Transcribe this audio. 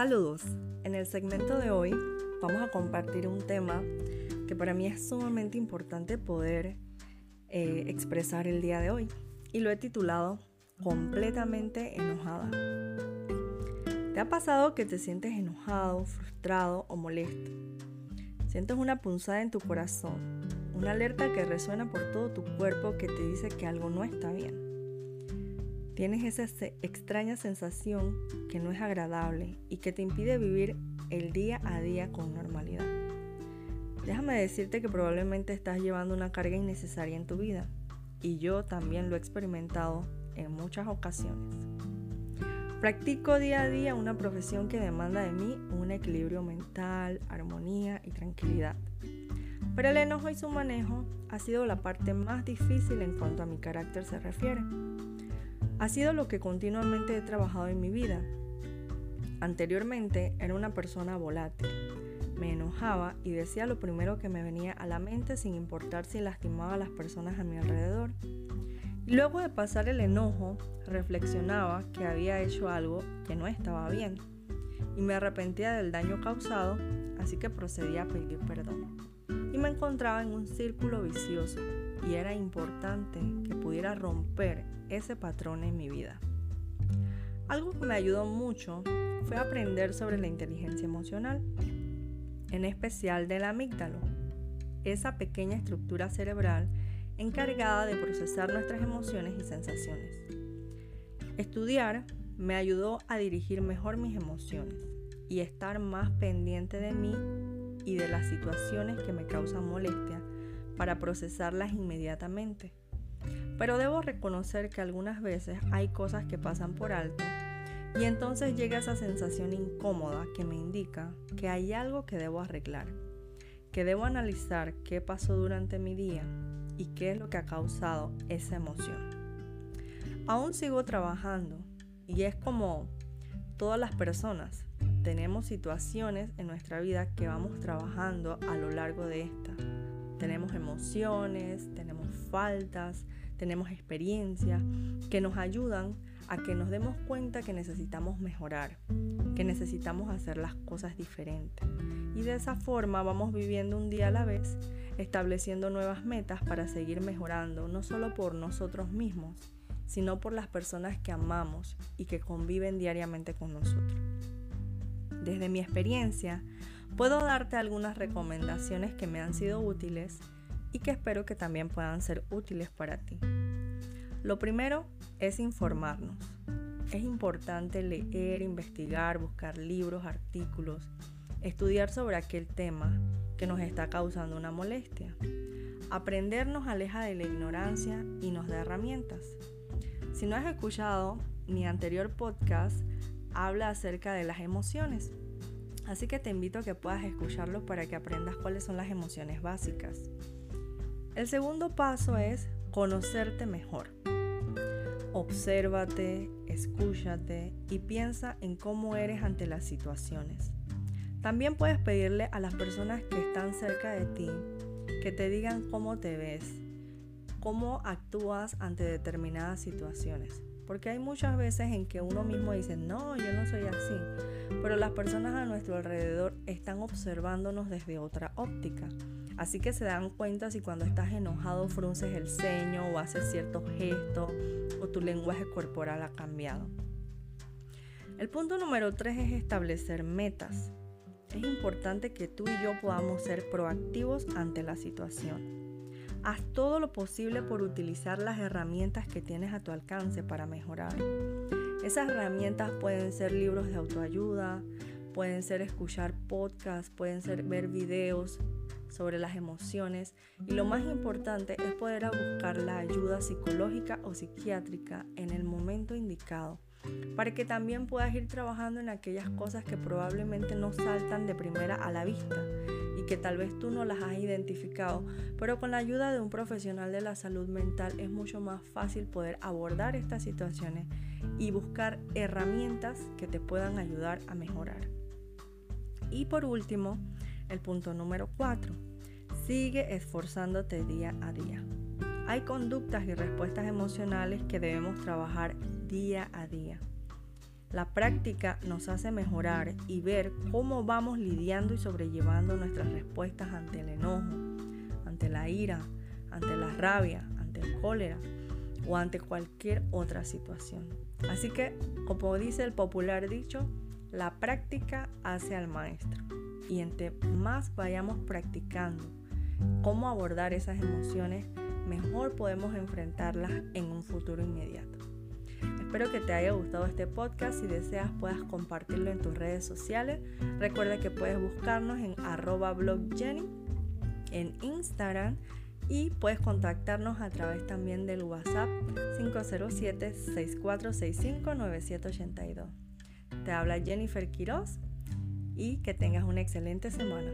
Saludos. En el segmento de hoy vamos a compartir un tema que para mí es sumamente importante poder eh, expresar el día de hoy y lo he titulado Completamente enojada. ¿Te ha pasado que te sientes enojado, frustrado o molesto? Sientes una punzada en tu corazón, una alerta que resuena por todo tu cuerpo que te dice que algo no está bien. Tienes esa extraña sensación que no es agradable y que te impide vivir el día a día con normalidad. Déjame decirte que probablemente estás llevando una carga innecesaria en tu vida y yo también lo he experimentado en muchas ocasiones. Practico día a día una profesión que demanda de mí un equilibrio mental, armonía y tranquilidad. Pero el enojo y su manejo ha sido la parte más difícil en cuanto a mi carácter se refiere. Ha sido lo que continuamente he trabajado en mi vida. Anteriormente era una persona volátil. Me enojaba y decía lo primero que me venía a la mente sin importar si lastimaba a las personas a mi alrededor. Y luego de pasar el enojo, reflexionaba que había hecho algo que no estaba bien y me arrepentía del daño causado, así que procedía a pedir perdón. Y me encontraba en un círculo vicioso y era importante que pudiera romper ese patrón en mi vida. Algo que me ayudó mucho fue aprender sobre la inteligencia emocional, en especial del amígdalo, esa pequeña estructura cerebral encargada de procesar nuestras emociones y sensaciones. Estudiar me ayudó a dirigir mejor mis emociones y estar más pendiente de mí y de las situaciones que me causan molestia para procesarlas inmediatamente. Pero debo reconocer que algunas veces hay cosas que pasan por alto y entonces llega esa sensación incómoda que me indica que hay algo que debo arreglar, que debo analizar qué pasó durante mi día y qué es lo que ha causado esa emoción. Aún sigo trabajando y es como todas las personas, tenemos situaciones en nuestra vida que vamos trabajando a lo largo de esta. Tenemos emociones, tenemos faltas, tenemos experiencia que nos ayudan a que nos demos cuenta que necesitamos mejorar, que necesitamos hacer las cosas diferentes. Y de esa forma vamos viviendo un día a la vez, estableciendo nuevas metas para seguir mejorando, no solo por nosotros mismos, sino por las personas que amamos y que conviven diariamente con nosotros. Desde mi experiencia, puedo darte algunas recomendaciones que me han sido útiles y que espero que también puedan ser útiles para ti. Lo primero es informarnos. Es importante leer, investigar, buscar libros, artículos, estudiar sobre aquel tema que nos está causando una molestia. Aprender nos aleja de la ignorancia y nos da herramientas. Si no has escuchado mi anterior podcast, habla acerca de las emociones. Así que te invito a que puedas escucharlo para que aprendas cuáles son las emociones básicas. El segundo paso es conocerte mejor. Obsérvate, escúchate y piensa en cómo eres ante las situaciones. También puedes pedirle a las personas que están cerca de ti que te digan cómo te ves, cómo actúas ante determinadas situaciones. Porque hay muchas veces en que uno mismo dice, no, yo no soy así. Pero las personas a nuestro alrededor están observándonos desde otra óptica. Así que se dan cuenta si cuando estás enojado frunces el ceño o haces ciertos gestos o tu lenguaje corporal ha cambiado. El punto número 3 es establecer metas. Es importante que tú y yo podamos ser proactivos ante la situación. Haz todo lo posible por utilizar las herramientas que tienes a tu alcance para mejorar. Esas herramientas pueden ser libros de autoayuda, pueden ser escuchar podcasts, pueden ser ver videos sobre las emociones y lo más importante es poder buscar la ayuda psicológica o psiquiátrica en el momento indicado para que también puedas ir trabajando en aquellas cosas que probablemente no saltan de primera a la vista y que tal vez tú no las has identificado, pero con la ayuda de un profesional de la salud mental es mucho más fácil poder abordar estas situaciones y buscar herramientas que te puedan ayudar a mejorar. Y por último, el punto número 4. Sigue esforzándote día a día. Hay conductas y respuestas emocionales que debemos trabajar día a día. La práctica nos hace mejorar y ver cómo vamos lidiando y sobrellevando nuestras respuestas ante el enojo, ante la ira, ante la rabia, ante el cólera o ante cualquier otra situación. Así que, como dice el popular dicho, la práctica hace al maestro. Y entre más vayamos practicando cómo abordar esas emociones, mejor podemos enfrentarlas en un futuro inmediato. Espero que te haya gustado este podcast. Si deseas puedas compartirlo en tus redes sociales. Recuerda que puedes buscarnos en arroba blogjenny en Instagram y puedes contactarnos a través también del WhatsApp 507-6465-9782. Te habla Jennifer Quiroz y que tengas una excelente semana.